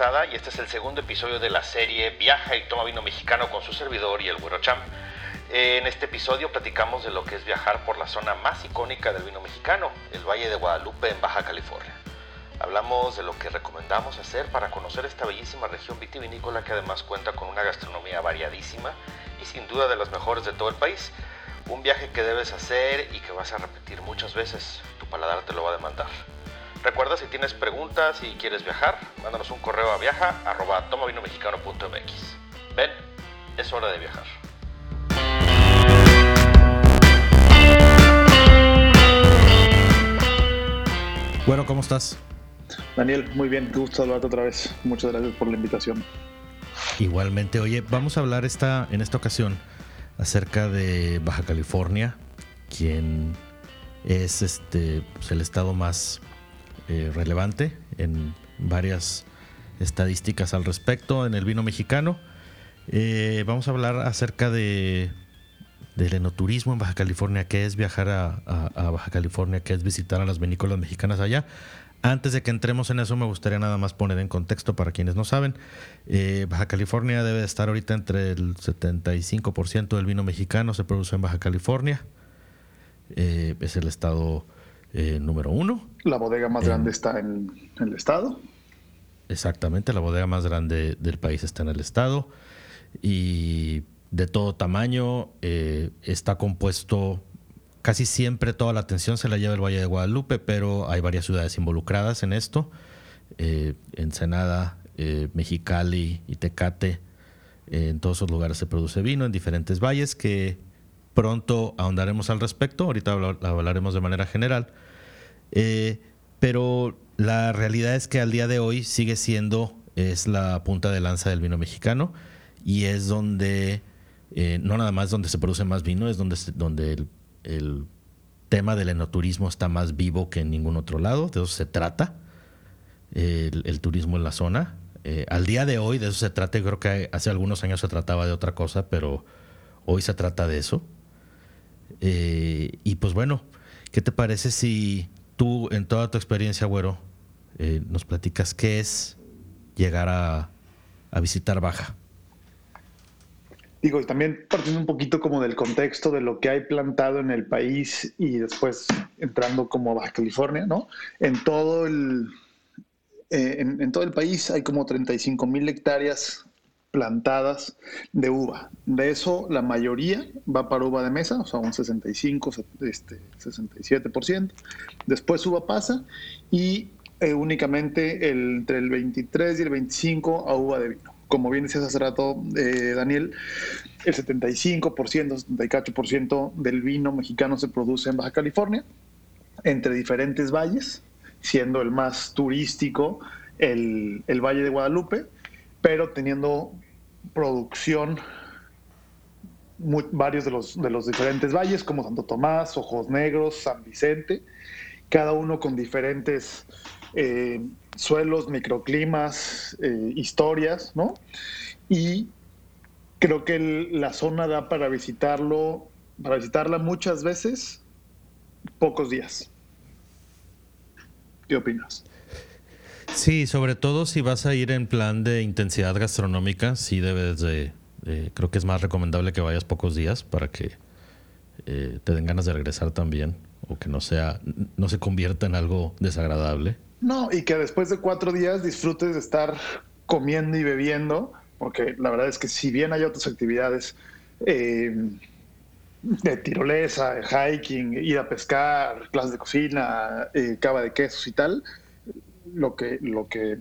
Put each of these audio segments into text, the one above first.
Y este es el segundo episodio de la serie Viaja y toma vino mexicano con su servidor y el Güero Cham. En este episodio platicamos de lo que es viajar por la zona más icónica del vino mexicano, el Valle de Guadalupe en Baja California. Hablamos de lo que recomendamos hacer para conocer esta bellísima región vitivinícola que además cuenta con una gastronomía variadísima y sin duda de las mejores de todo el país. Un viaje que debes hacer y que vas a repetir muchas veces. Tu paladar te lo va a demandar. Recuerda si tienes preguntas y quieres viajar, mándanos un correo a viaja arroba tomavinomexicano.mx. Ven, es hora de viajar. Bueno, ¿cómo estás? Daniel, muy bien, gusto saludarte otra vez. Muchas gracias por la invitación. Igualmente, oye, vamos a hablar esta, en esta ocasión acerca de Baja California, quien es este pues, el estado más eh, relevante en varias estadísticas al respecto en el vino mexicano. Eh, vamos a hablar acerca de del enoturismo en Baja California, qué es viajar a, Baja California, qué es visitar a las vinícolas mexicanas allá. Antes de que entremos en eso, me gustaría nada más poner en contexto para quienes no saben. Eh, Baja California debe estar ahorita entre el 75% del vino mexicano se produce en Baja California. Es el estado eh, número uno. La bodega más grande está en, en, el estado. Exactamente, la bodega más grande del país está en el estado. Y de todo tamaño, está compuesto Casi siempre toda la atención se la lleva el Valle de Guadalupe, pero hay varias ciudades involucradas en esto. Eh, Ensenada, eh, Mexicali y Tecate. Eh, en todos esos lugares se produce vino en diferentes valles que pronto ahondaremos al respecto. Ahorita hablaremos de manera general. pero la realidad es que al día de hoy sigue siendo es la punta de lanza del vino mexicano y es donde no nada más donde se produce más vino, es donde, donde el el tema del enoturismo está más vivo que en ningún otro lado, de eso se trata, el, turismo en la zona. Eh, al día de hoy de eso se trata, creo que hace algunos años se trataba de otra cosa, pero hoy se trata de eso. Eh, y pues bueno, ¿qué te parece si tú en toda tu experiencia, güero, eh, nos platicas qué es llegar a, visitar Baja? Digo, y también partiendo un poquito como del contexto de lo que hay plantado en el país y después entrando como Baja California, ¿no? En todo el, eh, en, todo el país hay como 35 mil hectáreas plantadas de uva. De eso, la mayoría va para uva de mesa, o sea, un 65, este, 67%. Después uva pasa y eh, únicamente el, entre el 23 y el 25 a uva de vino como bien decías hace rato, eh, Daniel, el 75%, 78% del vino mexicano se produce en Baja California, entre diferentes valles, siendo el más turístico el, Valle de Guadalupe, pero teniendo producción varios de los, de los diferentes valles, como Santo Tomás, Ojos Negros, San Vicente, cada uno con diferentes eh, suelos, microclimas, eh, historias, ¿no? Y creo que la zona da para visitarlo, para visitarla muchas veces, pocos días. ¿Qué opinas? Sí, sobre todo si vas a ir en plan de intensidad gastronómica, sí debes de, creo que es más recomendable que vayas pocos días para que eh, te den ganas de regresar también o que no sea, no se convierta en algo desagradable. No, y que después de cuatro días disfrutes de estar comiendo y bebiendo, porque la verdad es que si bien hay otras actividades eh, de tirolesa, hiking, ir a pescar, clases de cocina, eh, cava de quesos y tal, lo que, lo que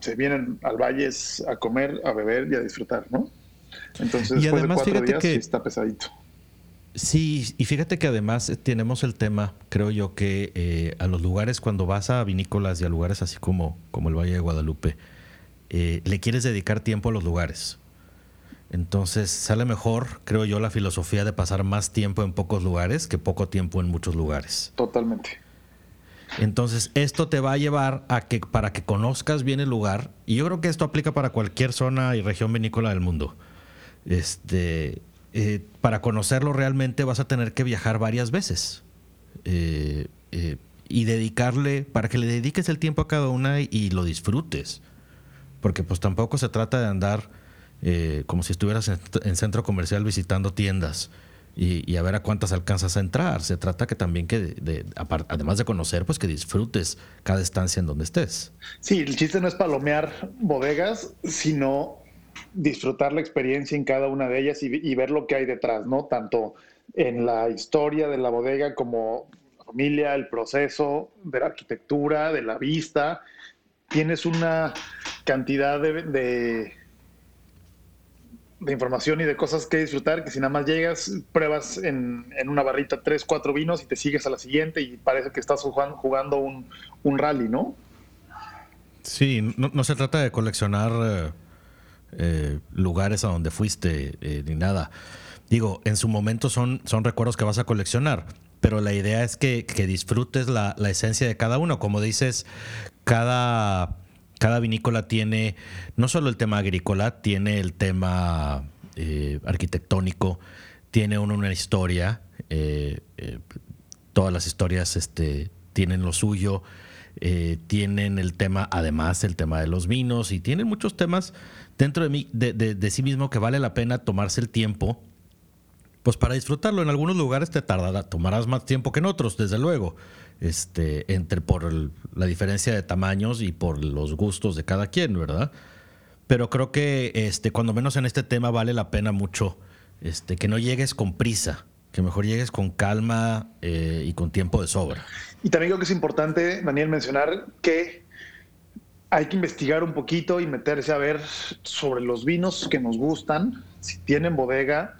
se vienen al valle es a comer, a beber y a disfrutar, ¿no? Entonces, después de cuatro días sí está pesadito. Sí, y fíjate que además tenemos el tema, creo yo, que eh, a los lugares, cuando vas a vinícolas y a lugares así como, como el Valle de Guadalupe, eh, le quieres dedicar tiempo a los lugares. Entonces sale mejor, creo yo, la filosofía de pasar más tiempo en pocos lugares que poco tiempo en muchos lugares. Totalmente. Entonces, esto te va a llevar a que para que conozcas bien el lugar, y yo creo que esto aplica para cualquier zona y región vinícola del mundo. Este, eh, para conocerlo realmente vas a tener que viajar varias veces. Eh, eh, y dedicarle, para que le dediques el tiempo a cada una y, lo disfrutes. porque pues tampoco se trata de andar eh, como si estuvieras en, centro comercial visitando tiendas y, a ver a cuántas alcanzas a entrar. Se trata que también que, además de conocer, pues que disfrutes cada estancia en donde estés. Sí, el chiste no es palomear bodegas, sino disfrutar la experiencia en cada una de ellas y, ver lo que hay detrás, ¿no? Tanto en la historia de la bodega como la familia, el proceso de la arquitectura, de la vista. Tienes una cantidad de, de, información y de cosas que disfrutar que si nada más llegas, pruebas en, una barrita tres, cuatro vinos y te sigues a la siguiente y parece que estás jugando, un, un rally, ¿no? Sí, no, se trata de coleccionar... Eh, eh, lugares a donde fuiste eh, ni nada. Digo, en su momento son, son recuerdos que vas a coleccionar, pero la idea es que, disfrutes la, esencia de cada uno. Como dices, cada, cada vinícola tiene no solo el tema agrícola, tiene el tema eh, arquitectónico, tiene una historia. todas las historias este, tienen lo suyo. tienen el tema, además, el tema de los vinos y tienen muchos temas dentro de, mí, de, sí mismo que vale la pena tomarse el tiempo, pues para disfrutarlo. En algunos lugares te tardará, tomarás más tiempo que en otros, desde luego, este, entre por la diferencia de tamaños y por los gustos de cada quien, ¿verdad? Pero creo que este, cuando menos en este tema vale la pena mucho este, que no llegues con prisa, que mejor llegues con calma eh, y con tiempo de sobra. Y también creo que es importante, Daniel, mencionar que hay que investigar un poquito y meterse a ver sobre los vinos que nos gustan, si tienen bodega,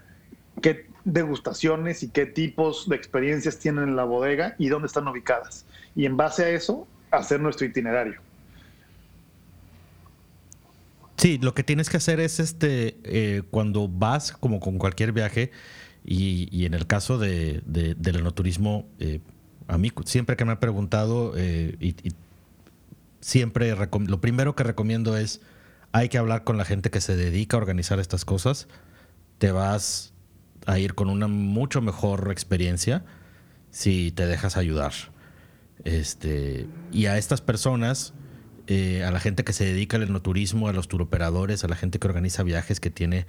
qué degustaciones y qué tipos de experiencias tienen en la bodega y dónde están ubicadas. Y en base a eso, hacer nuestro itinerario. Sí, lo que tienes que hacer es este eh, cuando vas, como con cualquier viaje, y, en el caso de, del enoturismo, eh, a mí siempre que me han preguntado, eh, y siempre lo primero que recomiendo es hay que hablar con la gente que se dedica a organizar estas cosas. Te vas a ir con una mucho mejor experiencia si te dejas ayudar. Este, y a estas personas, eh, a la gente que se dedica al enoturismo, a los turoperadores, a la gente que organiza viajes, que tiene,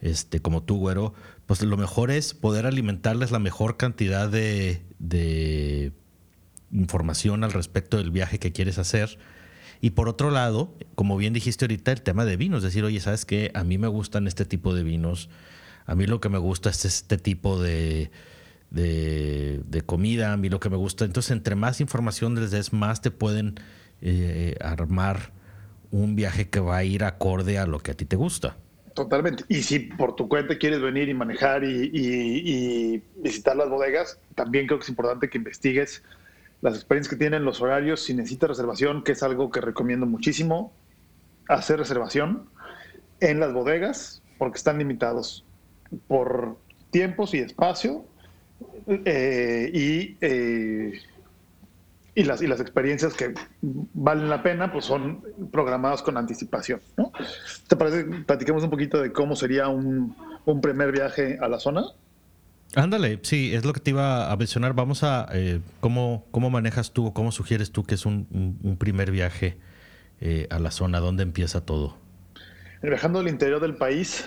este, como tú, güero, pues lo mejor es poder alimentarles la mejor cantidad de información al respecto del viaje que quieres hacer. Y por otro lado, como bien dijiste ahorita, el tema de vinos, decir, oye, ¿sabes qué? A mí me gustan este tipo de vinos, a mí lo que me gusta es este tipo de, de, comida, a mí lo que me gusta. Entonces, entre más información les des, más te pueden eh, armar un viaje que va a ir acorde a lo que a ti te gusta. Totalmente. Y si por tu cuenta quieres venir y manejar y visitar las bodegas, también creo que es importante que investigues las experiencias que tienen, los horarios, si necesitas reservación, que es algo que recomiendo muchísimo, hacer reservación en las bodegas, porque están limitados por tiempos y espacio eh, y, eh, y, las, y las experiencias que valen la pena, pues son programadas con anticipación. ¿no? ¿Te parece? Platiquemos un poquito de cómo sería un, un primer viaje a la zona. Ándale, sí, es lo que te iba a mencionar. Vamos a, eh, ¿cómo, ¿cómo manejas tú, cómo sugieres tú que es un, primer viaje a la zona? ¿Dónde empieza todo? Viajando al interior del país,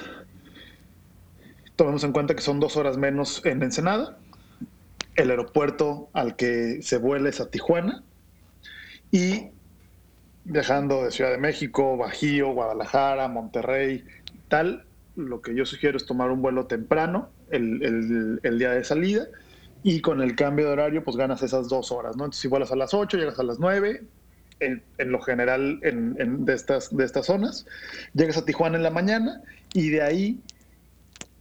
tomemos en cuenta que son dos horas menos en Ensenada. El aeropuerto al que se vuela es a Tijuana. Y viajando de Ciudad de México, Bajío, Guadalajara, Monterrey, tal, lo que yo sugiero es tomar un vuelo temprano el, día de salida y con el cambio de horario pues ganas esas dos horas, ¿no? Entonces si vuelas a las 8, llegas a las 9, en, lo general en, de, estas, de estas zonas, llegas a Tijuana en la mañana y de ahí,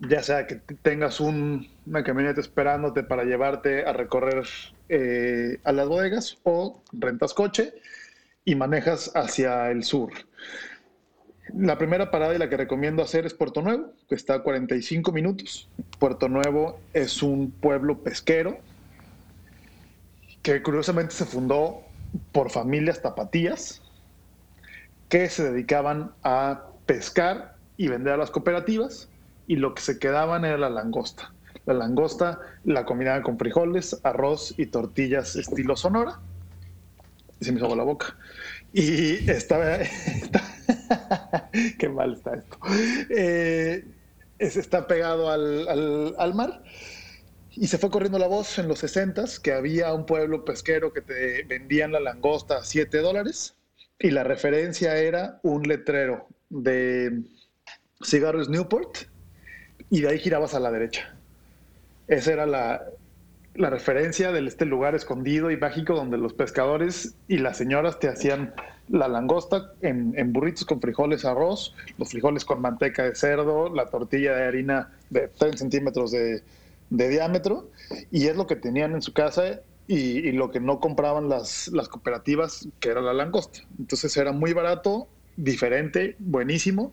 ya sea que tengas una camioneta esperándote para llevarte a recorrer eh, a las bodegas o rentas coche y manejas hacia el sur. La primera parada y la que recomiendo hacer es Puerto Nuevo, que está a 45 minutos. Puerto Nuevo es un pueblo pesquero que curiosamente se fundó por familias tapatías que se dedicaban a pescar y vender a las cooperativas y lo que se quedaban era la langosta. La langosta la combinaban con frijoles, arroz y tortillas estilo sonora. Y se me hizo la boca. Y estaba... Qué mal está esto. Eh, está pegado al, al, mar. Y se fue corriendo la voz en los 60 que había un pueblo pesquero que te vendían la langosta a 7 dólares. Y la referencia era un letrero de cigarros Newport. Y de ahí girabas a la derecha. Esa era la, la referencia de este lugar escondido y mágico donde los pescadores y las señoras te hacían la langosta en, burritos con frijoles, arroz, los frijoles con manteca de cerdo, la tortilla de harina de 3 centímetros de, diámetro, y es lo que tenían en su casa y, lo que no compraban las, las cooperativas, que era la langosta. Entonces era muy barato, diferente, buenísimo,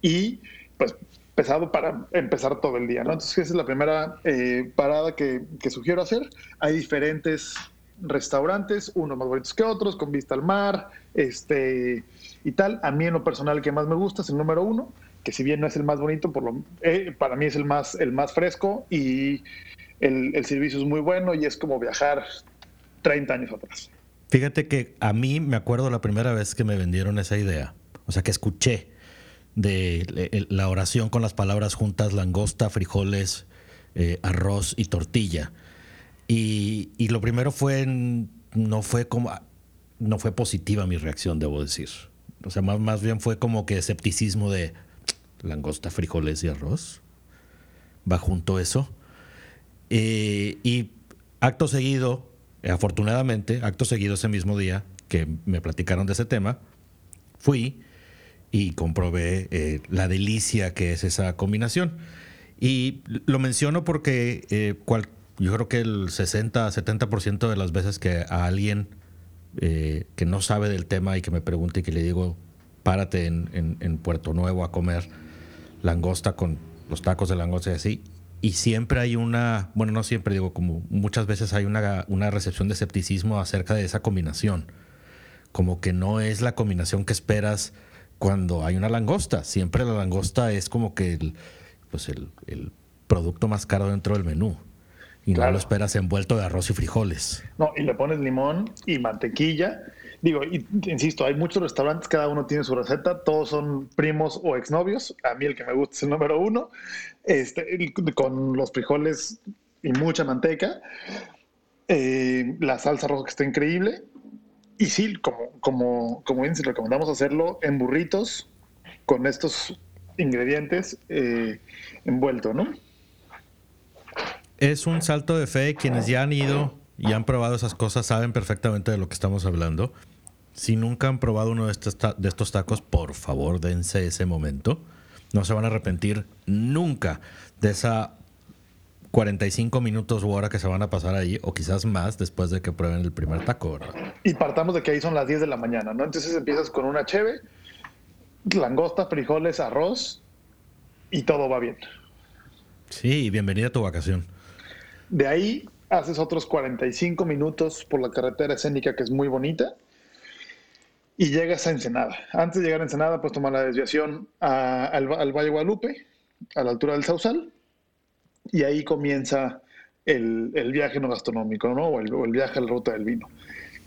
y pues pesado para empezar todo el día, ¿no? Entonces esa es la primera eh, parada que, sugiero hacer. Hay diferentes restaurantes, unos más bonitos que otros, con vista al mar, este y tal. A mí en lo personal que más me gusta es el número uno, que si bien no es el más bonito, por lo, eh, para mí es el más, el más fresco y el, servicio es muy bueno y es como viajar 30 años atrás. Híjate que a mí me acuerdo la primera vez que me vendieron esa idea, o sea que escuché de la oración con las palabras juntas, langosta, frijoles, eh, arroz y tortilla y, lo primero fue, no fue como, no fue positiva mi reacción, debo decir. O sea, más, más bien fue como que escepticismo de langosta, frijoles y arroz. Va junto eso. Eh, y acto seguido, afortunadamente, acto seguido ese mismo día que me platicaron de ese tema, fui y comprobé eh, la delicia que es esa combinación. Y lo menciono porque eh, yo creo que el 60-70% de las veces que a alguien eh, que no sabe del tema y que me pregunte y que le digo, párate en, Puerto Nuevo a comer langosta con los tacos de langosta y así, y siempre hay una, bueno, no siempre digo, como muchas veces hay una, una recepción de escepticismo acerca de esa combinación. Como que no es la combinación que esperas cuando hay una langosta. Siempre la langosta es como que el, pues el, el producto más caro dentro del menú. Y no lo esperas envuelto de arroz y frijoles. No, y le pones limón y mantequilla. Digo, insisto, hay muchos restaurantes, cada uno tiene su receta, todos son primos o exnovios. A mí el que me gusta es el número uno, este, con los frijoles y mucha manteca. Eh, la salsa roja que está increíble. Y sí, como, como, como bien, recomendamos hacerlo en burritos con estos ingredientes eh, envuelto, ¿no? es un salto de fe. Quienes ya han ido y han probado esas cosas saben perfectamente de lo que estamos hablando. Si nunca han probado uno de estos, de estos tacos, por favor dense ese momento. No se van a arrepentir nunca de esa 45 minutos u hora que se van a pasar ahí, o quizás más después de que prueben el primer taco, Y partamos de que ahí son las 10 de la mañana, ¿no? Entonces empiezas con una cheve, langosta, frijoles, arroz, y todo va bien. Sí, bienvenida a tu vacación. De ahí haces otros 45 minutos por la carretera escénica que es muy bonita y llegas a Ensenada. Antes de llegar a Ensenada, pues tomar la desviación al, Valle Guadalupe, a la altura del Sausal, y ahí comienza el, viaje no gastronómico, ¿no? O el, viaje a la ruta del vino.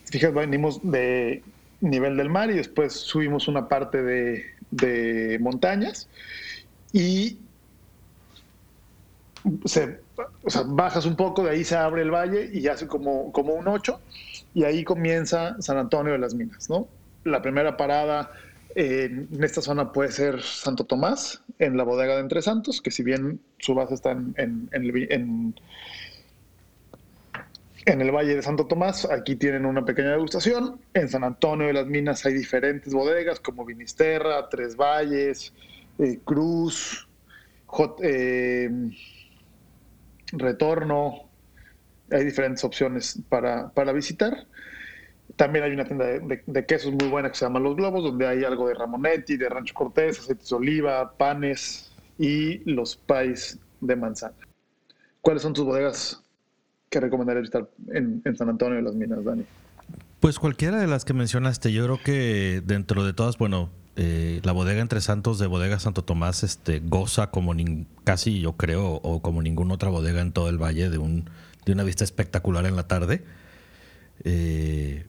Fíjate, venimos de nivel del mar y después subimos una parte de, de montañas y se o sea, bajas un poco, de ahí se abre el valle y hace como, como un 8 y ahí comienza San Antonio de las Minas, ¿no? La primera parada en esta zona puede ser Santo Tomás, en la bodega de Entre Santos, que si bien su base está en, en, en, el Valle de Santo Tomás, aquí tienen una pequeña degustación. En San Antonio de las Minas hay diferentes bodegas como Vinisterra, Tres Valles, eh, Cruz, eh, retorno, hay diferentes opciones para, visitar. También hay una tienda de, quesos muy buena que se llama Los Globos, donde hay algo de Ramonetti, de Rancho Cortés, aceites de oliva, panes y los pais de manzana. ¿Cuáles son tus bodegas que recomendarías visitar en, en San Antonio de las Minas, Dani? Pues cualquiera de las que mencionaste, yo creo que dentro de todas, bueno, eh, la bodega Entre Santos de Bodega Santo Tomás este, goza como casi yo creo o como ninguna otra bodega en todo el valle de, un, de una vista espectacular en la tarde. Eh,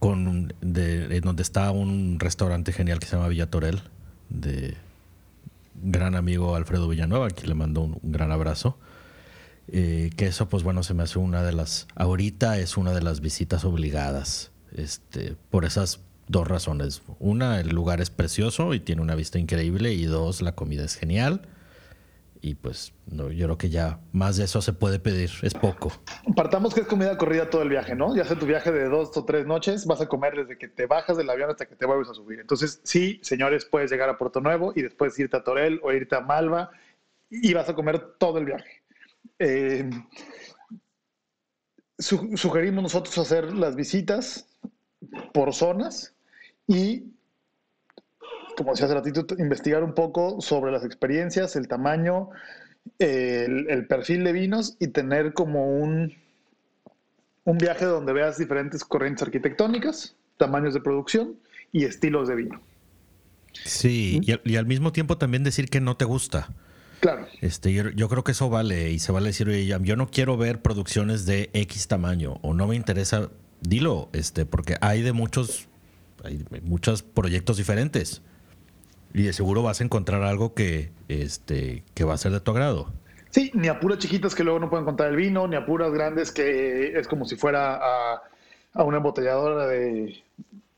con de, donde está un restaurante genial que se llama Villa Torel, de gran amigo Alfredo Villanueva, a quien le mando un, gran abrazo. Eh, que eso, pues bueno, se me hace una de las. Ahorita es una de las visitas obligadas. Este, por esas dos razones. Una, el lugar es precioso y tiene una vista increíble. Y dos, la comida es genial. Y pues no, yo creo que ya más de eso se puede pedir, es poco. Partamos que es comida corrida todo el viaje, ¿no? Ya sea tu viaje de dos o tres noches, vas a comer desde que te bajas del avión hasta que te vuelves a subir. Entonces, sí, señores, puedes llegar a Puerto Nuevo y después irte a Torel o irte a Malva y vas a comer todo el viaje. Eh, sugerimos nosotros hacer las visitas por zonas y como decía hace ratito, investigar un poco sobre las experiencias, el tamaño, el, perfil de vinos y tener como un, un viaje donde veas diferentes corrientes arquitectónicas, tamaños de producción y estilos de vino. Sí, y, al, mismo tiempo también decir que no te gusta. Claro. Este, yo, creo que eso vale y se vale decir, oye, yo no quiero ver producciones de X tamaño o no me interesa, dilo, este, porque hay de muchos, hay muchos proyectos diferentes. Y de seguro vas a encontrar algo que, este, que va a ser de tu agrado. Sí, ni apuras chiquitas que luego no pueden contar el vino, ni apuras grandes que es como si fuera a, a una embotelladora de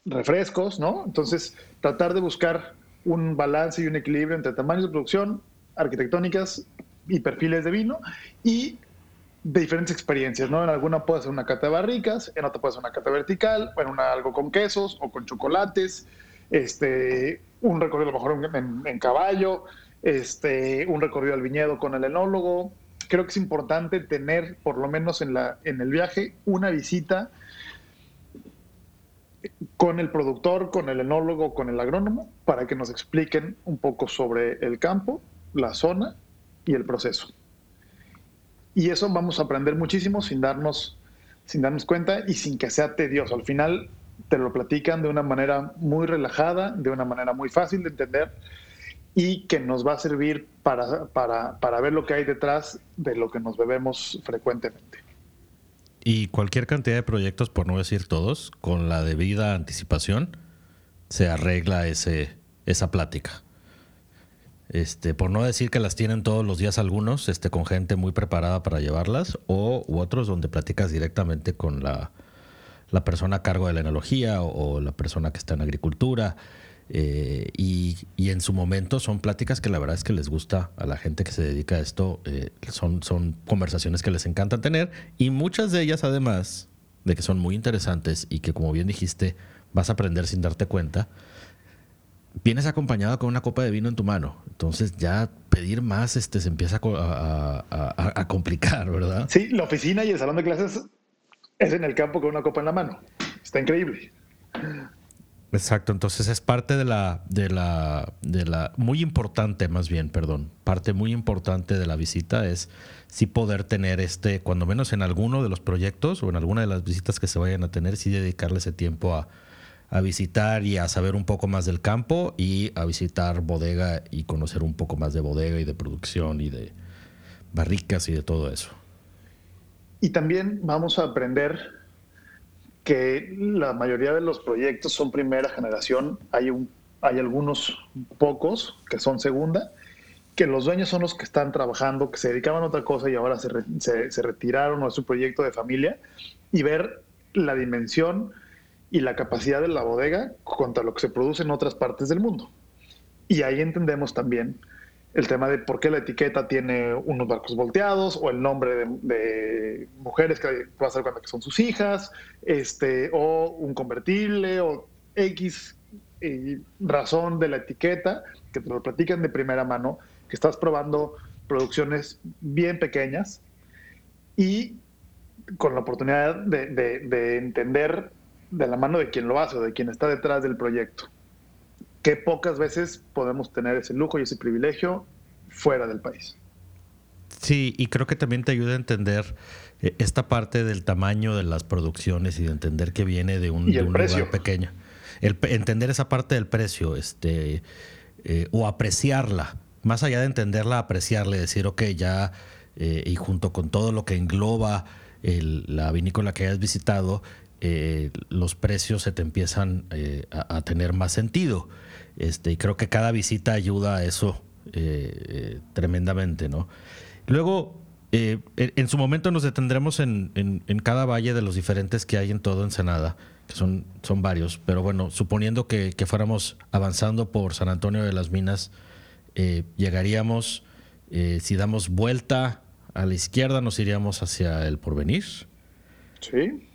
refrescos, ¿no? Entonces, tratar de buscar un balance y un equilibrio entre tamaños de producción, arquitectónicas y perfiles de vino y de diferentes experiencias, ¿no? En alguna puede ser una cata de barricas, en otra puede ser una cata vertical, en una algo con quesos o con chocolates, este, un recorrido a lo mejor en, caballo, este, un recorrido al viñedo con el enólogo. Creo que es importante tener, por lo menos en, la, en el viaje, una visita con el productor, con el enólogo, con el agrónomo, para que nos expliquen un poco sobre el campo, la zona y el proceso. Y eso vamos a aprender muchísimo sin darnos, sin darnos cuenta y sin que sea tedioso. Al final, te lo platican de una manera muy relajada, de una manera muy fácil de entender y que nos va a servir para, para, ver lo que hay detrás de lo que nos bebemos frecuentemente. Y cualquier cantidad de proyectos, por no decir todos, con la debida anticipación, se arregla ese, esa plática. Este, por no decir que las tienen todos los días algunos, este, con gente muy preparada para llevarlas, o otros donde platicas directamente con la, la persona a cargo de la enología o, la persona que está en agricultura. Eh, y, en su momento son pláticas que la verdad es que les gusta a la gente que se dedica a esto. Eh, son, son conversaciones que les encanta tener y muchas de ellas además de que son muy interesantes y que como bien dijiste vas a aprender sin darte cuenta, vienes acompañado con una copa de vino en tu mano. Entonces ya pedir más este, se empieza a, a complicar, ¿verdad? Sí, la oficina y el salón de clases es en el campo con una copa en la mano. Está increíble. Exacto, entonces es parte de la, de la, de la, muy importante más bien, perdón, parte muy importante de la visita es sí poder tener este, cuando menos en alguno de los proyectos o en alguna de las visitas que se vayan a tener, sí dedicarle ese tiempo a, a visitar y a saber un poco más del campo y a visitar bodega y conocer un poco más de bodega y de producción y de barricas y de todo eso. Y también vamos a aprender que la mayoría de los proyectos son primera generación, hay, un, hay algunos pocos que son segunda, que los dueños son los que están trabajando, que se dedicaban a otra cosa y ahora se, se, retiraron a su proyecto de familia, y ver la dimensión y la capacidad de la bodega contra lo que se produce en otras partes del mundo. Y ahí entendemos también el tema de por qué la etiqueta tiene unos barcos volteados o el nombre de, mujeres que va a ser cuando que son sus hijas, este, o un convertible o X eh, razón de la etiqueta, que te lo platican de primera mano, que estás probando producciones bien pequeñas y con la oportunidad de, de entender de la mano de quien lo hace o de quien está detrás del proyecto que pocas veces podemos tener ese lujo y ese privilegio fuera del país. Sí, y creo que también te ayuda a entender eh, esta parte del tamaño de las producciones y de entender que viene de un, lugar pequeño. El, entender esa parte del precio, este, eh, o apreciarla, más allá de entenderla, apreciarla y decir, ok, ya, eh, y junto con todo lo que engloba la vinícola que hayas visitado, eh, los precios se te empiezan eh, a, tener más sentido. Este, y creo que cada visita ayuda a eso eh, tremendamente, ¿no? Luego, en su momento nos detendremos en, cada valle de los diferentes que hay en todo Ensenada, que son, son varios, pero bueno, suponiendo que, que fuéramos avanzando por San Antonio de las Minas, llegaríamos, si damos vuelta a la izquierda, nos iríamos hacia el porvenir. Sí.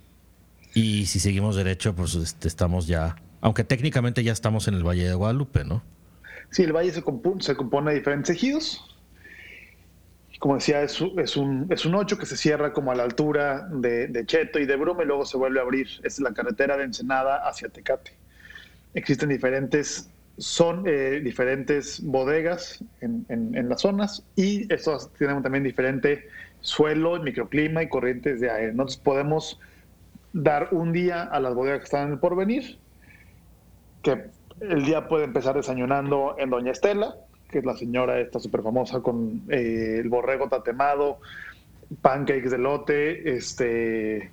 Y si seguimos derecho, pues este, estamos ya, aunque técnicamente ya estamos en el Valle de Guadalupe, ¿no? Sí, el valle se, compone, de diferentes ejidos. Como decía, es, un, es un 8 que se cierra como a la altura de, Cheto y de Bruma y luego se vuelve a abrir. Es la carretera de Ensenada hacia Tecate. Existen diferentes, son, eh, diferentes bodegas en, en, las zonas y estos tienen también diferente suelo, microclima y corrientes de aire. Entonces podemos dar un día a las bodegas que están en el porvenir, que el día puede empezar desayunando en Doña Estela, que es la señora esta súper famosa con eh, el borrego tatemado, pancakes de lote, este,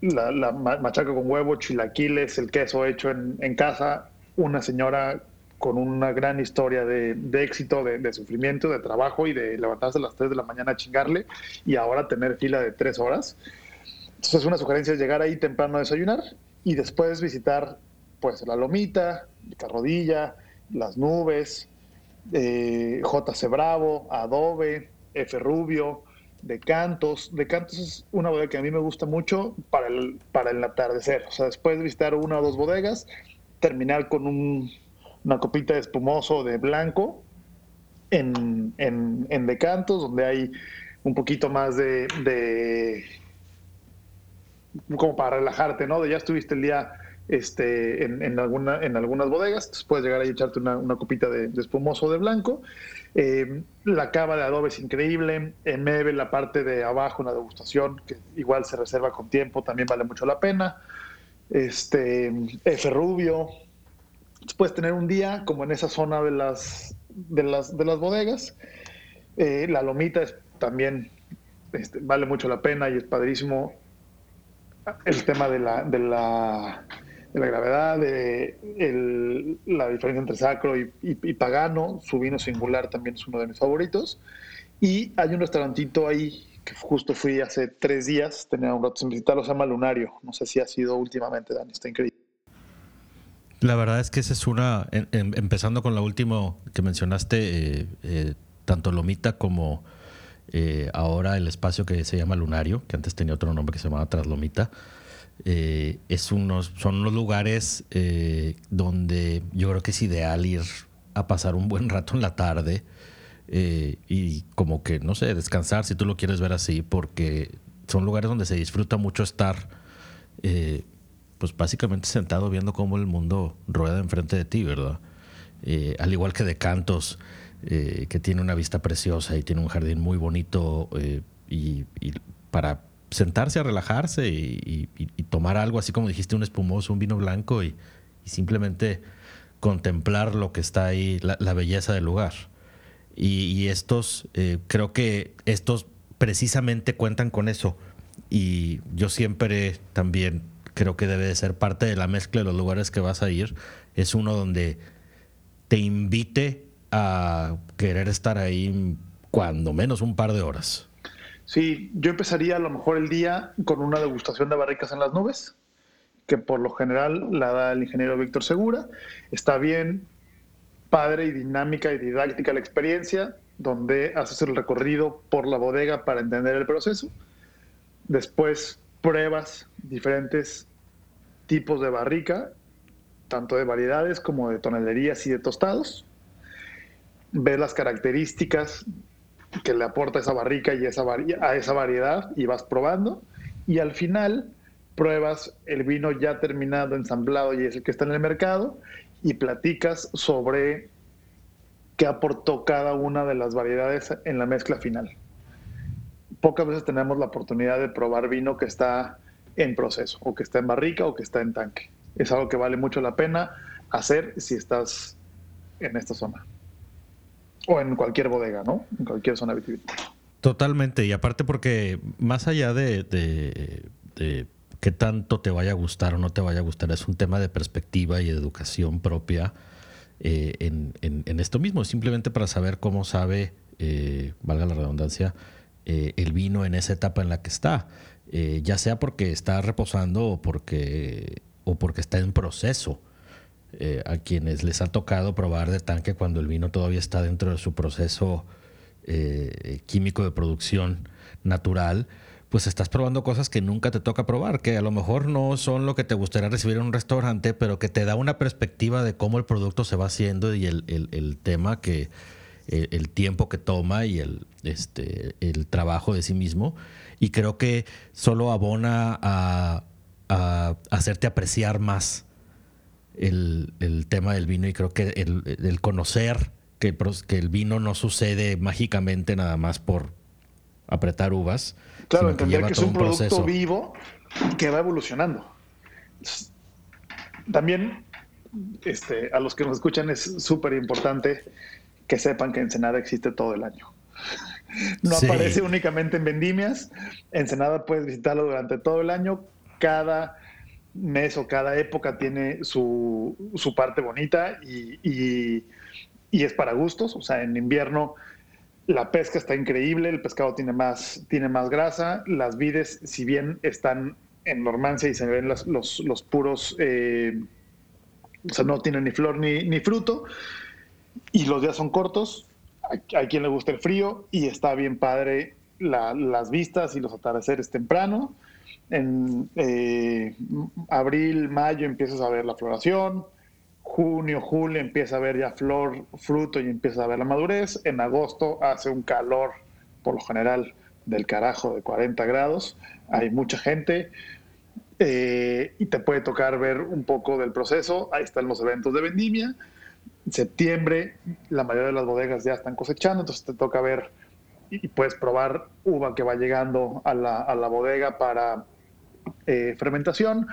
la, machaca con huevo, chilaquiles, el queso hecho en, casa, una señora con una gran historia de, éxito, de, de, sufrimiento, de trabajo y de levantarse a las 3 de la mañana a chingarle y ahora tener fila de 3 horas. Entonces una sugerencia es llegar ahí temprano a desayunar y después visitar pues la Lomita, Carrodilla, las nubes, eh, JC Bravo, Adobe, F Rubio, De Cantos. De Cantos es una bodega que a mí me gusta mucho para el, para el atardecer. O sea, después de visitar una o dos bodegas, terminar con una copita de espumoso de blanco en, en, en Decantos, donde hay un poquito más de como para relajarte, ¿no? De ya estuviste el día este, en, alguna, en algunas bodegas, puedes llegar ahí y echarte una, copita de, espumoso de blanco. Eh, la cava de adobe es increíble. En la parte de abajo, una degustación, que igual se reserva con tiempo, también vale mucho la pena. Este, F Rubio. Puedes tener un día como en esa zona de las, de las, de las bodegas. Eh, la lomita también este, vale mucho la pena y es padrísimo el tema de la, de la, de la gravedad, de la diferencia entre sacro y, pagano. Su vino singular también es uno de mis favoritos. Y hay un restaurantito ahí que justo fui hace tres días, tenía un rato sin visitarlo, se llama Lunario. No sé si ha sido últimamente, Dani, está increíble. La verdad es que esa es una, empezando con la última que mencionaste, eh, eh, tanto Lomita como eh, ahora el espacio que se llama Lunario, que antes tenía otro nombre que se llamaba Traslomita, eh, es unos, son unos lugares eh, donde yo creo que es ideal ir a pasar un buen rato en la tarde y como que, no sé, descansar si tú lo quieres ver así, porque son lugares donde se disfruta mucho estar, pues básicamente sentado viendo cómo el mundo rueda enfrente de ti, ¿verdad? al igual que de cantos. Eh, que tiene una vista preciosa y tiene un jardín muy bonito eh, y, para sentarse a relajarse y, tomar algo así como dijiste, un espumoso, un vino blanco y, simplemente contemplar lo que está ahí, la, belleza del lugar. Y, estos, eh, creo que estos precisamente cuentan con eso. Y yo siempre también creo que debe de ser parte de la mezcla de los lugares que vas a ir. Es uno donde te invite a querer estar ahí cuando menos un par de horas. Sí, yo empezaría a lo mejor el día con una degustación de barricas en las nubes, que por lo general la da el ingeniero Víctor Segura. Está bien padre y dinámica y didáctica la experiencia, donde haces el recorrido por la bodega para entender el proceso. Después pruebas diferentes tipos de barrica, tanto de variedades como de tonelerías y de tostados ves las características que le aporta esa barrica y esa a esa variedad y vas probando y al final pruebas el vino ya terminado, ensamblado y es el que está en el mercado y platicas sobre qué aportó cada una de las variedades en la mezcla final. Pocas veces tenemos la oportunidad de probar vino que está en proceso o que está en barrica o que está en tanque. Es algo que vale mucho la pena hacer si estás en esta zona. O en cualquier bodega, ¿no? En cualquier zona vitivinícola. Totalmente, y aparte porque más allá de, qué tanto te vaya a gustar o no te vaya a gustar, es un tema de perspectiva y de educación propia eh, en, esto mismo, simplemente para saber cómo sabe, eh, valga la redundancia, eh, el vino en esa etapa en la que está, ya sea porque está reposando o porque, o porque está en proceso. A quienes les ha tocado probar de tanque cuando el vino todavía está dentro de su proceso químico de producción natural, pues estás probando cosas que nunca te toca probar, que a lo mejor no son lo que te gustaría recibir en un restaurante, pero que te da una perspectiva de cómo el producto se va haciendo y el, tema que, el, tiempo que toma y el, este, el trabajo de sí mismo. Y creo que solo abona a, hacerte apreciar más el, tema del vino y creo que el, conocer que, que el vino no sucede mágicamente nada más por apretar uvas, Claro, entender que, es un, producto vivo que va evolucionando. También este, a los que nos escuchan es súper importante que sepan que Ensenada existe todo el año. No aparece únicamente en vendimias. Ensenada puedes visitarlo durante todo el año. Cada mes o cada época tiene su, parte bonita y, y, es para gustos. O sea, en invierno la pesca está increíble, el pescado tiene más, tiene más grasa, las vides, si bien están en Normancia y se ven los, los, puros, eh, o sea, no tienen ni flor ni, ni fruto, y los días son cortos, hay, quien le gusta el frío y está bien padre las vistas y los atardeceres temprano. En eh, abril, mayo empiezas a ver la floración, junio, julio empieza a ver ya flor, fruto y empieza a ver la madurez. En agosto hace un calor, por lo general, del carajo de 40 grados. Hay mucha gente eh, y te puede tocar ver un poco del proceso. Ahí están los eventos de vendimia. En septiembre, la mayoría de las bodegas ya están cosechando, entonces te toca ver y puedes probar uva que va llegando a la, a la bodega para eh, fermentación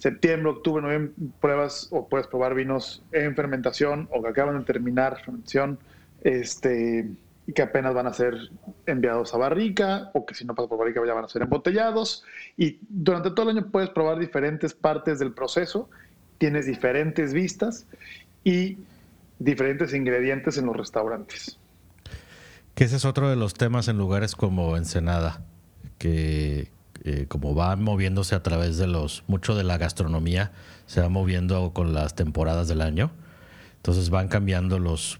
septiembre, octubre, noviembre, pruebas o puedes probar vinos en fermentación o que acaban de terminar fermentación, este, y que apenas van a ser enviados a barrica o que si no pasan por barrica ya van a ser embotellados. Y durante todo el año puedes probar diferentes partes del proceso, tienes diferentes vistas y diferentes ingredientes en los restaurantes. Que ese es otro de los temas en lugares como Ensenada, que, eh, como va moviéndose a través de los, mucho de la gastronomía, se va moviendo con las temporadas del año. Entonces van cambiando los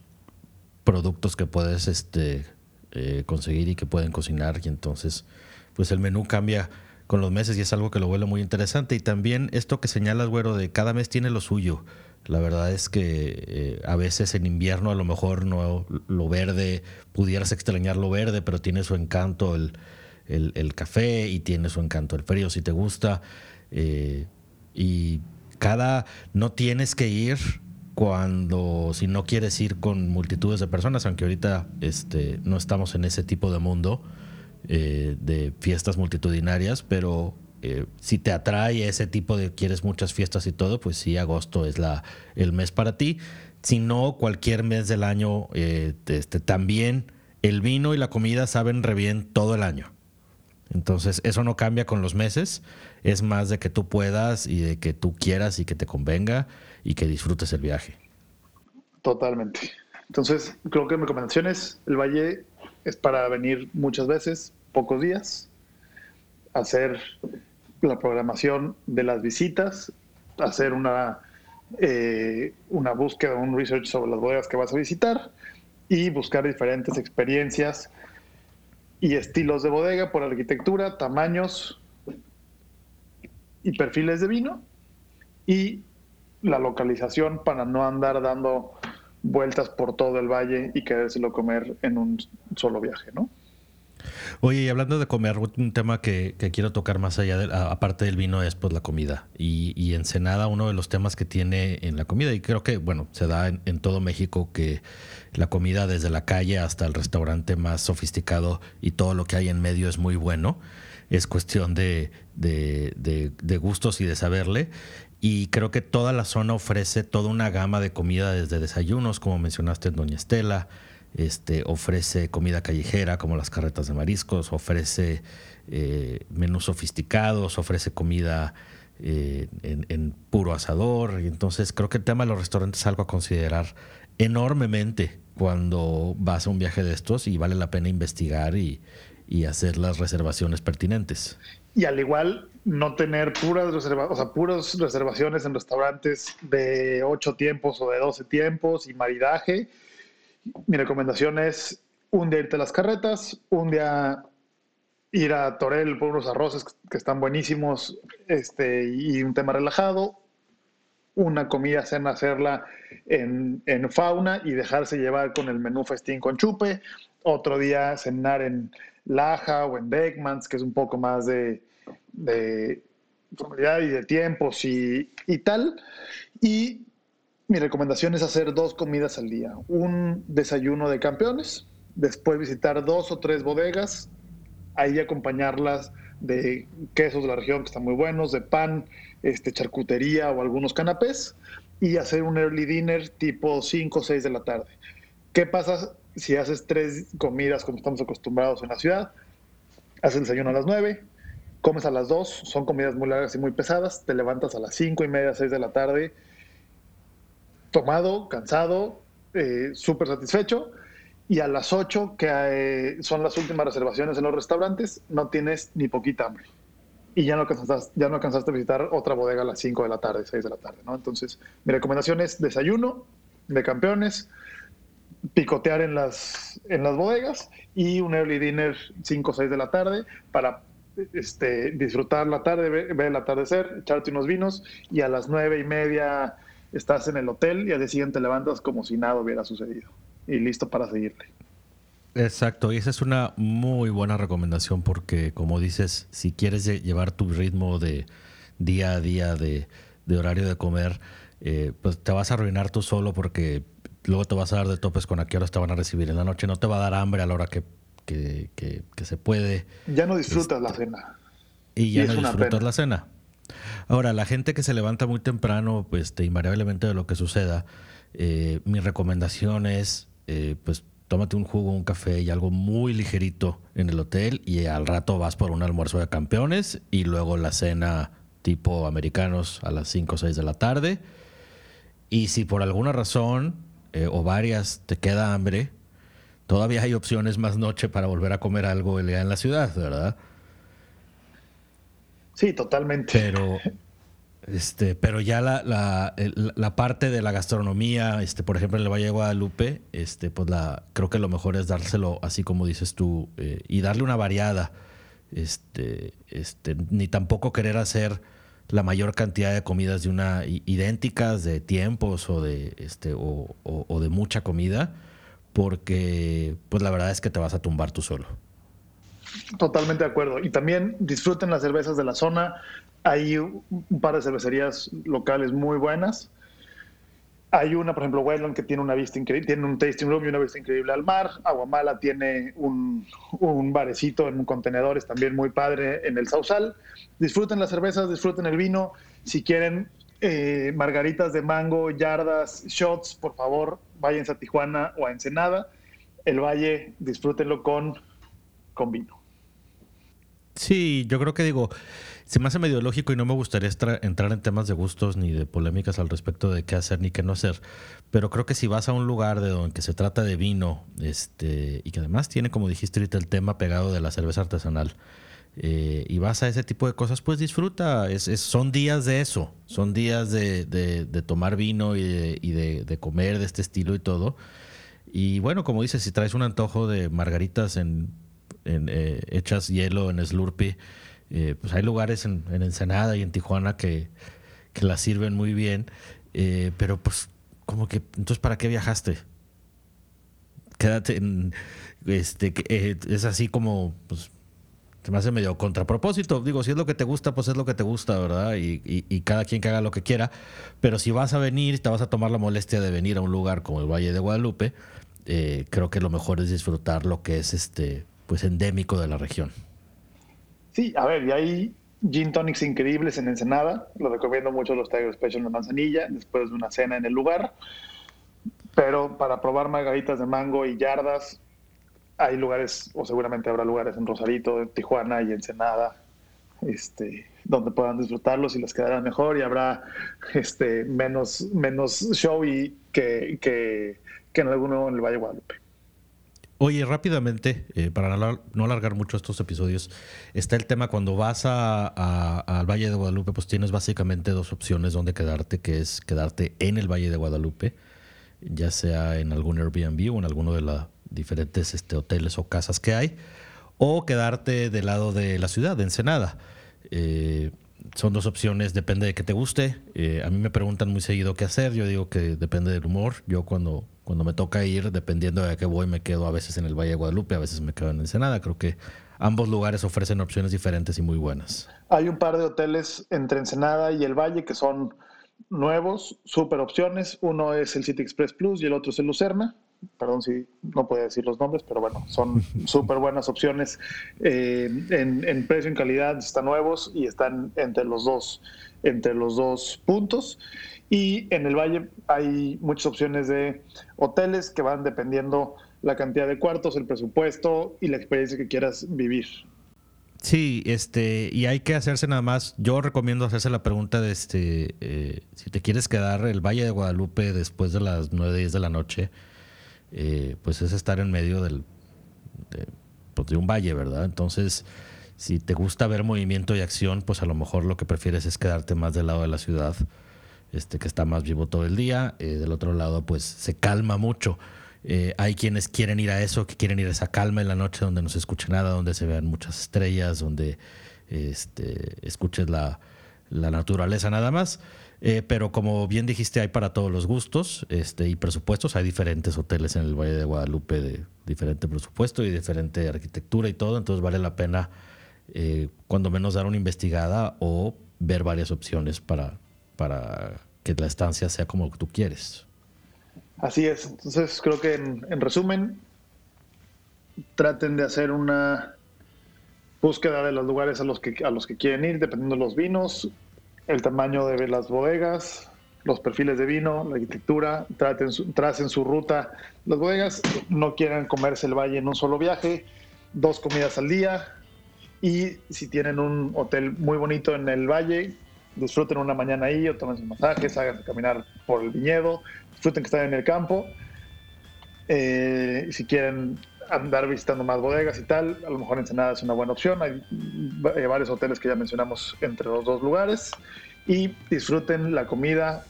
productos que puedes este, eh, conseguir y que pueden cocinar. Y entonces, pues el menú cambia con los meses y es algo que lo vuelve muy interesante. Y también esto que señalas, güero, de cada mes tiene lo suyo. La verdad es que eh, a veces en invierno a lo mejor no lo verde, pudieras extrañar lo verde, pero tiene su encanto el, el, café y tiene su encanto el frío si te gusta. Eh, y cada, no tienes que ir cuando, si no quieres ir con multitudes de personas, aunque ahorita este, no estamos en ese tipo de mundo eh, de fiestas multitudinarias, pero eh, si te atrae ese tipo de quieres muchas fiestas y todo, pues sí, agosto es la, el mes para ti. Si no, cualquier mes del año, este, también el vino y la comida saben re bien todo el año. Entonces, eso no cambia con los meses, es más de que tú puedas y de que tú quieras y que te convenga y que disfrutes el viaje. Totalmente. Entonces, creo que mi recomendación es, el valle es para venir muchas veces, pocos días, hacer la programación de las visitas, hacer una, eh, una búsqueda, un research sobre las bodegas que vas a visitar y buscar diferentes experiencias y estilos de bodega por arquitectura, tamaños y perfiles de vino y la localización para no andar dando vueltas por todo el valle y querérselo comer en un solo viaje, ¿no? Oye, y hablando de comer, un tema que, quiero tocar más allá, de, aparte del vino, es pues la comida. Y, y Ensenada, uno de los temas que tiene en la comida, y creo que, bueno, se da en, todo México que la comida desde la calle hasta el restaurante más sofisticado y todo lo que hay en medio es muy bueno. Es cuestión de, de gustos y de saberle. Y creo que toda la zona ofrece toda una gama de comida desde desayunos, como mencionaste en Doña Estela, este, ofrece comida callejera como las carretas de mariscos, ofrece eh, menús sofisticados, ofrece comida eh, en, puro asador. Y entonces creo que el tema de los restaurantes es algo a considerar enormemente cuando vas a un viaje de estos y vale la pena investigar y, hacer las reservaciones pertinentes. Y al igual, no tener puras, o sea, puras reservaciones en restaurantes de 8 tiempos o de 12 tiempos y maridaje. Mi recomendación es un día irte a las carretas, un día ir a Torel por unos arroces que están buenísimos este, y un tema relajado, una comida, cena, hacerla en, fauna y dejarse llevar con el menú festín con chupe, otro día cenar en Laja o en Beckmans, que es un poco más de, de formalidad y de tiempos y, y tal. Y mi recomendación es hacer dos comidas al día, un desayuno de campeones, después visitar dos o tres bodegas ahí acompañarlas de quesos de la región que están muy buenos, de pan, este, charcutería o algunos canapés y hacer un early dinner tipo 5 o 6 de la tarde. ¿Qué pasa si haces tres comidas como estamos acostumbrados en la ciudad? Haces el desayuno a las 9, comes a las 2, son comidas muy largas y muy pesadas, te levantas a las 5 y media, 6 de la tarde, tomado, cansado, eh, súper satisfecho y a las 8, que eh, son las últimas reservaciones en los restaurantes, no tienes ni poquita hambre. Y ya no alcanzaste, ya no alcanzaste a visitar otra bodega a las 5 de la tarde, 6 de la tarde, ¿no? Entonces, mi recomendación es desayuno de campeones, picotear en las, en las bodegas y un early dinner 5 o 6 de la tarde para este, disfrutar la tarde, ver, el atardecer, echarte unos vinos y a las 9 y media estás en el hotel y al día siguiente levantas como si nada hubiera sucedido y listo para seguirle. Exacto, y esa es una muy buena recomendación porque, como dices, si quieres llevar tu ritmo de día a día de, horario de comer, eh, pues te vas a arruinar tú solo porque luego te vas a dar de topes con a qué horas te van a recibir en la noche. No te va a dar hambre a la hora que, se puede. Ya no disfrutas la cena. Y ya no disfrutas la cena. Ahora, la gente que se levanta muy temprano, pues invariablemente de lo que suceda, eh, mi recomendación es eh, pues tómate un jugo, un café y algo muy ligerito en el hotel y al rato vas por un almuerzo de campeones y luego la cena tipo americanos a las 5 o 6 de la tarde. Y si por alguna razón eh, o varias te queda hambre, todavía hay opciones más noche para volver a comer algo en la ciudad, ¿verdad? Sí, totalmente. Pero este, pero ya la, la, la, parte de la gastronomía, este, por ejemplo, en el Valle de Guadalupe, este, pues la, creo que lo mejor es dárselo así como dices tú, eh, y darle una variada. Este, este, ni tampoco querer hacer la mayor cantidad de comidas de una idénticas, de tiempos o de este, o, o de mucha comida, porque pues la verdad es que te vas a tumbar tú solo. Totalmente de acuerdo. Y también disfruten las cervezas de la zona. Hay un par de cervecerías locales muy buenas. Hay una, por ejemplo, Wayland, que tiene una vista increíble, tiene un tasting room y una vista increíble al mar. Aguamala tiene un, un barecito en un contenedores también muy padre en el Sausal. Disfruten las cervezas, disfruten el vino. Si quieren eh, margaritas de mango, yardas, shots, por favor, váyanse a Tijuana o a Ensenada. El Valle, disfrútenlo con, con vino. Sí, yo creo que digo, se me hace medio lógico y no me gustaría entrar en temas de gustos ni de polémicas al respecto de qué hacer ni qué no hacer, pero creo que si vas a un lugar de donde se trata de vino, este, y que además tiene, como dijiste el tema pegado de la cerveza artesanal, eh, y vas a ese tipo de cosas, pues disfruta, es, son días de eso, son días de, tomar vino y, de, comer de este estilo y todo. Y bueno, como dices, si traes un antojo de margaritas en en, eh, hechas hielo en Slurpee. Eh, pues hay lugares en, Ensenada y en Tijuana que, que la sirven muy bien, eh, pero pues como que, entonces, ¿para qué viajaste? Quédate en, este, es así como, pues, se me hace medio contrapropósito. Digo, si es lo que te gusta, pues es lo que te gusta, ¿verdad? Y, y, cada quien que haga lo que quiera. Pero si vas a venir, te vas a tomar la molestia de venir a un lugar como el Valle de Guadalupe, creo que lo mejor es disfrutar lo que es este pues endémico de la región. Sí, a ver, y hay gin tonics increíbles en Ensenada. Lo recomiendo mucho los Tiger Special de manzanilla después de una cena en el lugar. Pero para probar margaritas de mango y yardas, hay lugares, o seguramente habrá lugares en Rosarito, en Tijuana y Ensenada, este, donde puedan disfrutarlos y les quedará mejor y habrá este, menos, menos show y que, que, que en alguno en el Valle Guadalupe. Oye, rápidamente, eh, para no alargar mucho estos episodios, está el tema cuando vas a, al Valle de Guadalupe, pues tienes básicamente dos opciones donde quedarte, que es quedarte en el Valle de Guadalupe, ya sea en algún Airbnb o en alguno de los diferentes este, hoteles o casas que hay, o quedarte del lado de la ciudad, de Ensenada. Eh, son dos opciones, depende de que te guste. Eh, a mí me preguntan muy seguido qué hacer, yo digo que depende del humor. Yo cuando cuando me toca ir, dependiendo de a qué voy, me quedo a veces en el Valle de Guadalupe, a veces me quedo en Ensenada. Creo que ambos lugares ofrecen opciones diferentes y muy buenas. Hay un par de hoteles entre Ensenada y el Valle que son nuevos, súper opciones. Uno es el City Express Plus y el otro es el Lucerna. Perdón si no puedo decir los nombres, pero bueno, son súper buenas opciones. Eh, en, en, precio y calidad están nuevos y están entre los dos, entre los dos puntos. Y en el Valle hay muchas opciones de hoteles que van dependiendo la cantidad de cuartos, el presupuesto y la experiencia que quieras vivir. Sí, este, y hay que hacerse nada más. Yo recomiendo hacerse la pregunta de este, eh, si te quieres quedar el Valle de Guadalupe después de las 9, 10 de la noche, eh, pues es estar en medio del, de, pues de un valle, ¿verdad? Entonces, si te gusta ver movimiento y acción, pues a lo mejor lo que prefieres es quedarte más del lado de la ciudad este, que está más vivo todo el día. Eh, del otro lado, pues se calma mucho. Eh, hay quienes quieren ir a eso, que quieren ir a esa calma en la noche donde no se escuche nada, donde se vean muchas estrellas, donde este, escuches la, naturaleza nada más. Eh, pero como bien dijiste, hay para todos los gustos este, y presupuestos. Hay diferentes hoteles en el Valle de Guadalupe de diferente presupuesto y diferente arquitectura y todo. Entonces vale la pena cuando menos dar una investigada o ver varias opciones para, para que la estancia sea como tú quieres. Así es. Entonces creo que en, resumen, traten de hacer una búsqueda de los lugares a los que, a los que quieren ir, dependiendo de los vinos, el tamaño de las bodegas, los perfiles de vino, la arquitectura, traten tracen su ruta. Las bodegas no quieren comerse el valle en un solo viaje, dos comidas al día. Y si tienen un hotel muy bonito en el valle, disfruten una mañana ahí o tomen sus masajes, hagan caminar por el viñedo, disfruten que están en el campo. Eh, si quieren andar visitando más bodegas y tal, a lo mejor Ensenada es una buena opción. Hay eh, varios hoteles que ya mencionamos entre los dos lugares. Y disfruten la comida.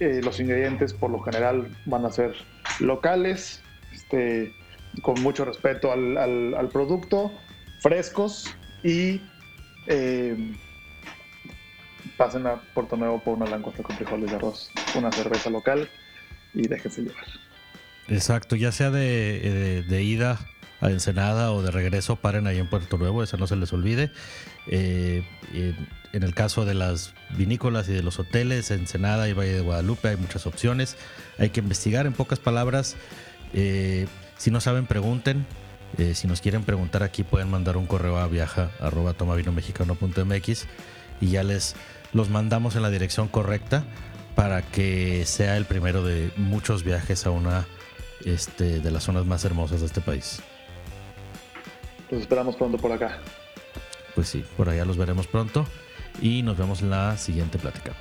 Eh, los ingredientes por lo general van a ser locales, este, con mucho respeto al, al producto, frescos y pasen a Puerto Nuevo por una langosta con frijoles de arroz, una cerveza local y déjense llevar. Exacto, ya sea de, ida a Ensenada o de regreso, paren ahí en Puerto Nuevo, eso no se les olvide. Eh, en, el caso de las vinícolas y de los hoteles, Ensenada y Valle de Guadalupe hay muchas opciones. Hay que investigar en pocas palabras. Eh, si no saben, pregunten. Eh, si nos quieren preguntar aquí, pueden mandar un correo a viaja.tomavinomexicano.mx y ya les los mandamos en la dirección correcta para que sea el primero de muchos viajes a una este, de las zonas más hermosas de este país. Los esperamos pronto por acá. Pues sí, por allá los veremos pronto y nos vemos en la siguiente plática.